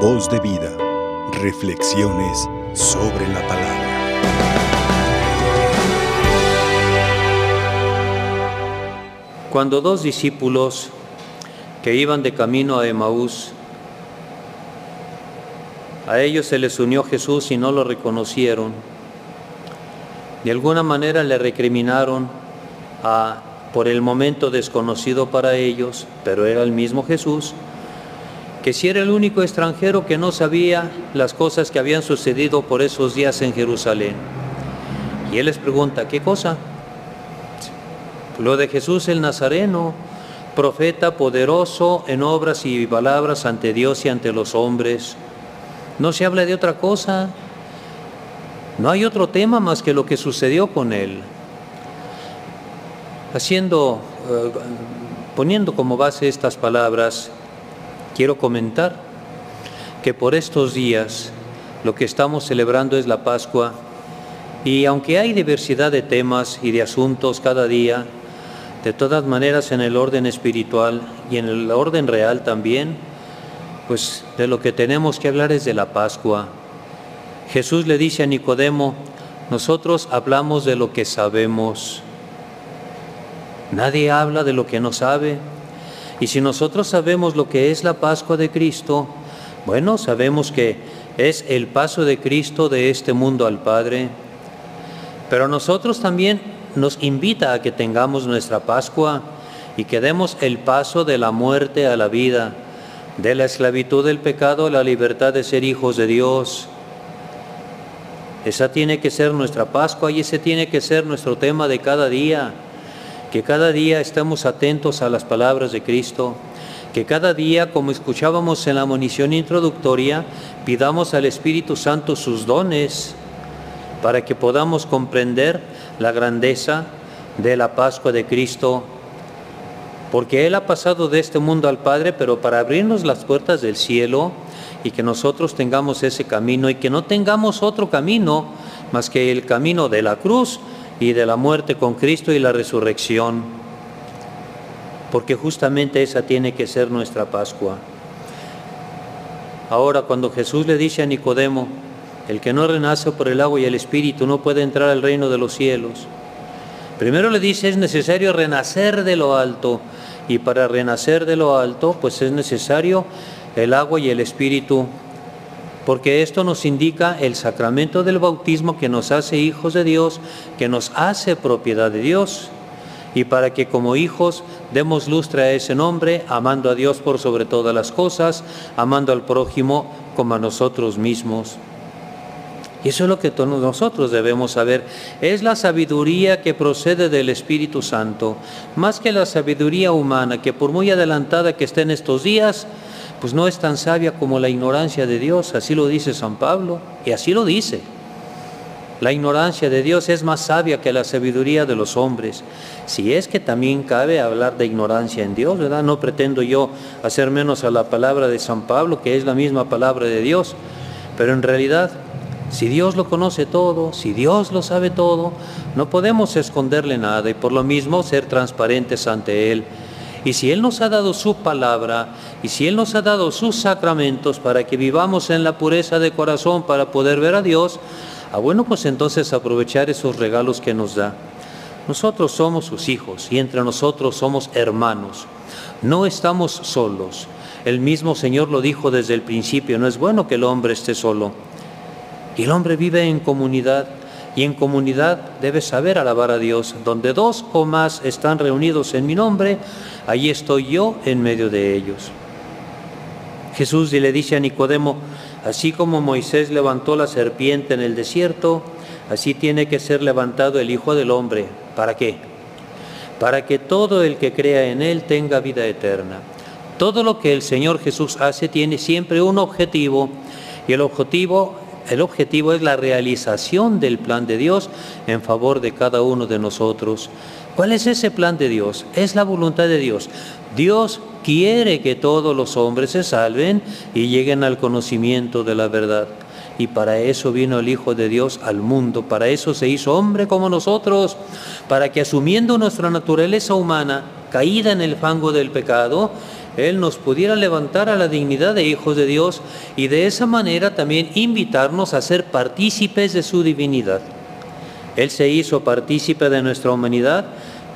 Voz de vida. Reflexiones sobre la palabra. Cuando dos discípulos que iban de camino a Emaús, a ellos se les unió Jesús y no lo reconocieron. De alguna manera le recriminaron a, por el momento desconocido para ellos, pero era el mismo Jesús, que si era el único extranjero que no sabía las cosas que habían sucedido por esos días en Jerusalén. Y él les pregunta, ¿qué cosa? Lo de Jesús el Nazareno, profeta poderoso en obras y palabras ante Dios y ante los hombres. No se habla de otra cosa. No hay otro tema más que lo que sucedió con él. Haciendo, eh, poniendo como base estas palabras, quiero comentar que por estos días lo que estamos celebrando es la Pascua y aunque hay diversidad de temas y de asuntos cada día, de todas maneras en el orden espiritual y en el orden real también, pues de lo que tenemos que hablar es de la Pascua. Jesús le dice a Nicodemo, nosotros hablamos de lo que sabemos. Nadie habla de lo que no sabe. Y si nosotros sabemos lo que es la Pascua de Cristo, bueno, sabemos que es el paso de Cristo de este mundo al Padre. Pero nosotros también nos invita a que tengamos nuestra Pascua y que demos el paso de la muerte a la vida de la esclavitud del pecado a la libertad de ser hijos de Dios. Esa tiene que ser nuestra Pascua y ese tiene que ser nuestro tema de cada día. Que cada día estemos atentos a las palabras de Cristo. Que cada día, como escuchábamos en la munición introductoria, pidamos al Espíritu Santo sus dones para que podamos comprender la grandeza de la Pascua de Cristo porque Él ha pasado de este mundo al Padre, pero para abrirnos las puertas del cielo y que nosotros tengamos ese camino y que no tengamos otro camino más que el camino de la cruz y de la muerte con Cristo y la resurrección, porque justamente esa tiene que ser nuestra Pascua. Ahora, cuando Jesús le dice a Nicodemo, el que no renace por el agua y el Espíritu no puede entrar al reino de los cielos, Primero le dice, es necesario renacer de lo alto. Y para renacer de lo alto, pues es necesario el agua y el espíritu. Porque esto nos indica el sacramento del bautismo que nos hace hijos de Dios, que nos hace propiedad de Dios. Y para que como hijos demos lustre a ese nombre, amando a Dios por sobre todas las cosas, amando al prójimo como a nosotros mismos. Y eso es lo que todos nosotros debemos saber. Es la sabiduría que procede del Espíritu Santo, más que la sabiduría humana, que por muy adelantada que esté en estos días, pues no es tan sabia como la ignorancia de Dios. Así lo dice San Pablo, y así lo dice. La ignorancia de Dios es más sabia que la sabiduría de los hombres. Si es que también cabe hablar de ignorancia en Dios, ¿verdad? No pretendo yo hacer menos a la palabra de San Pablo, que es la misma palabra de Dios, pero en realidad si Dios lo conoce todo, si Dios lo sabe todo, no podemos esconderle nada y por lo mismo ser transparentes ante Él. Y si Él nos ha dado su palabra y si Él nos ha dado sus sacramentos para que vivamos en la pureza de corazón para poder ver a Dios, ah, bueno, pues entonces aprovechar esos regalos que nos da. Nosotros somos sus hijos y entre nosotros somos hermanos. No estamos solos. El mismo Señor lo dijo desde el principio, no es bueno que el hombre esté solo. Y el hombre vive en comunidad y en comunidad debe saber alabar a Dios. Donde dos o más están reunidos en mi nombre, allí estoy yo en medio de ellos. Jesús le dice a Nicodemo, así como Moisés levantó la serpiente en el desierto, así tiene que ser levantado el Hijo del Hombre. ¿Para qué? Para que todo el que crea en Él tenga vida eterna. Todo lo que el Señor Jesús hace tiene siempre un objetivo y el objetivo el objetivo es la realización del plan de Dios en favor de cada uno de nosotros. ¿Cuál es ese plan de Dios? Es la voluntad de Dios. Dios quiere que todos los hombres se salven y lleguen al conocimiento de la verdad. Y para eso vino el Hijo de Dios al mundo, para eso se hizo hombre como nosotros, para que asumiendo nuestra naturaleza humana, caída en el fango del pecado, Él nos pudiera levantar a la dignidad de hijos de Dios y de esa manera también invitarnos a ser partícipes de su divinidad. Él se hizo partícipe de nuestra humanidad,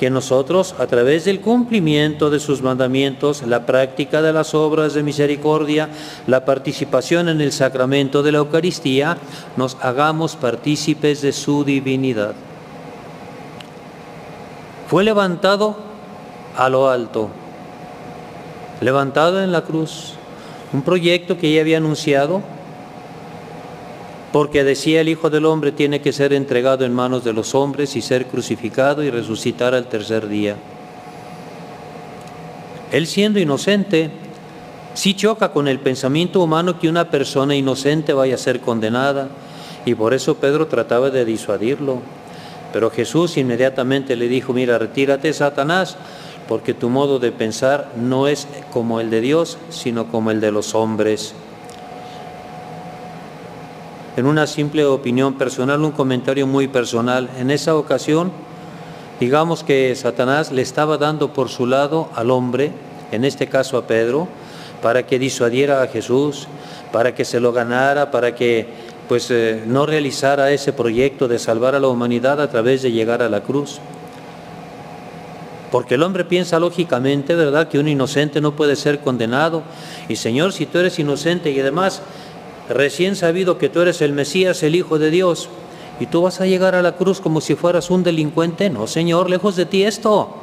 que nosotros, a través del cumplimiento de sus mandamientos, la práctica de las obras de misericordia, la participación en el sacramento de la Eucaristía, nos hagamos partícipes de su divinidad. Fue levantado a lo alto, levantado en la cruz, un proyecto que ya había anunciado, porque decía el Hijo del Hombre tiene que ser entregado en manos de los hombres y ser crucificado y resucitar al tercer día. Él siendo inocente, sí choca con el pensamiento humano que una persona inocente vaya a ser condenada, y por eso Pedro trataba de disuadirlo. Pero Jesús inmediatamente le dijo, mira, retírate, Satanás, porque tu modo de pensar no es como el de Dios, sino como el de los hombres en una simple opinión personal, un comentario muy personal. En esa ocasión, digamos que Satanás le estaba dando por su lado al hombre, en este caso a Pedro, para que disuadiera a Jesús, para que se lo ganara, para que pues eh, no realizara ese proyecto de salvar a la humanidad a través de llegar a la cruz. Porque el hombre piensa lógicamente, ¿verdad?, que un inocente no puede ser condenado. Y Señor, si tú eres inocente y además recién sabido que tú eres el Mesías, el Hijo de Dios, y tú vas a llegar a la cruz como si fueras un delincuente. No, Señor, lejos de ti esto.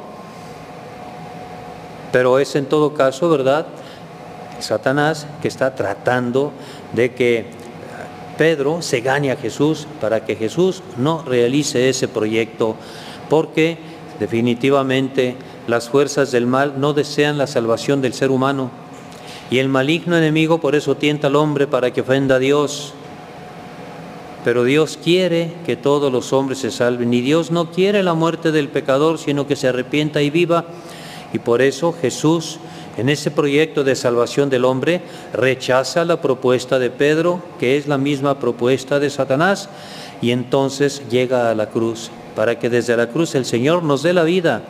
Pero es en todo caso, ¿verdad? Satanás que está tratando de que Pedro se gane a Jesús para que Jesús no realice ese proyecto, porque definitivamente las fuerzas del mal no desean la salvación del ser humano, y el maligno enemigo por eso tienta al hombre para que ofenda a Dios. Pero Dios quiere que todos los hombres se salven. Y Dios no quiere la muerte del pecador, sino que se arrepienta y viva. Y por eso Jesús, en ese proyecto de salvación del hombre, rechaza la propuesta de Pedro, que es la misma propuesta de Satanás, y entonces llega a la cruz, para que desde la cruz el Señor nos dé la vida,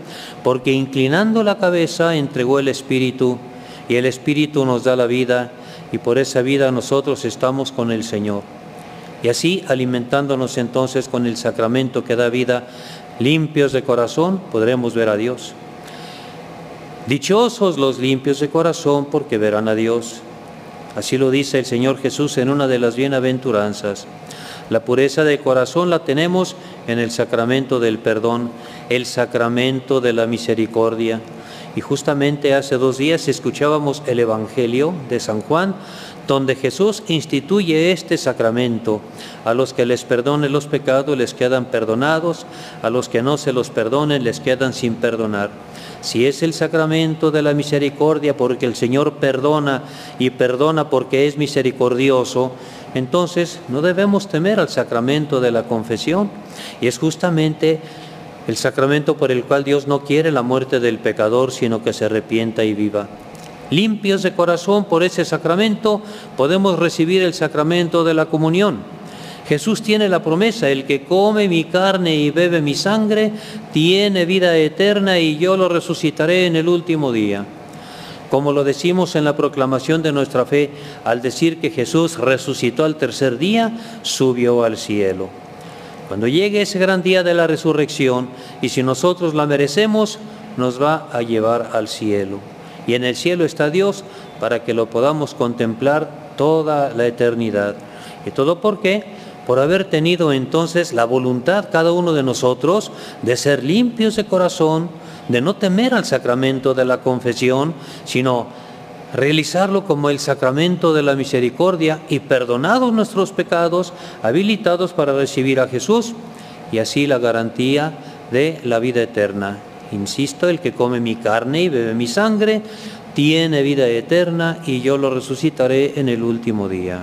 porque inclinando la cabeza entregó el Espíritu y el Espíritu nos da la vida y por esa vida nosotros estamos con el Señor. Y así alimentándonos entonces con el sacramento que da vida, limpios de corazón, podremos ver a Dios. Dichosos los limpios de corazón porque verán a Dios. Así lo dice el Señor Jesús en una de las bienaventuranzas. La pureza de corazón la tenemos en el sacramento del perdón, el sacramento de la misericordia, y justamente hace dos días escuchábamos el Evangelio de San Juan, donde Jesús instituye este sacramento. A los que les perdonen los pecados les quedan perdonados, a los que no se los perdonen les quedan sin perdonar. Si es el sacramento de la misericordia porque el Señor perdona y perdona porque es misericordioso, entonces no debemos temer al sacramento de la confesión. Y es justamente el sacramento por el cual Dios no quiere la muerte del pecador, sino que se arrepienta y viva. Limpios de corazón por ese sacramento, podemos recibir el sacramento de la comunión. Jesús tiene la promesa, el que come mi carne y bebe mi sangre, tiene vida eterna y yo lo resucitaré en el último día. Como lo decimos en la proclamación de nuestra fe, al decir que Jesús resucitó al tercer día, subió al cielo. Cuando llegue ese gran día de la resurrección, y si nosotros la merecemos, nos va a llevar al cielo. Y en el cielo está Dios para que lo podamos contemplar toda la eternidad. ¿Y todo por qué? Por haber tenido entonces la voluntad cada uno de nosotros de ser limpios de corazón, de no temer al sacramento de la confesión, sino realizarlo como el sacramento de la misericordia y perdonados nuestros pecados, habilitados para recibir a Jesús y así la garantía de la vida eterna. Insisto, el que come mi carne y bebe mi sangre, tiene vida eterna y yo lo resucitaré en el último día.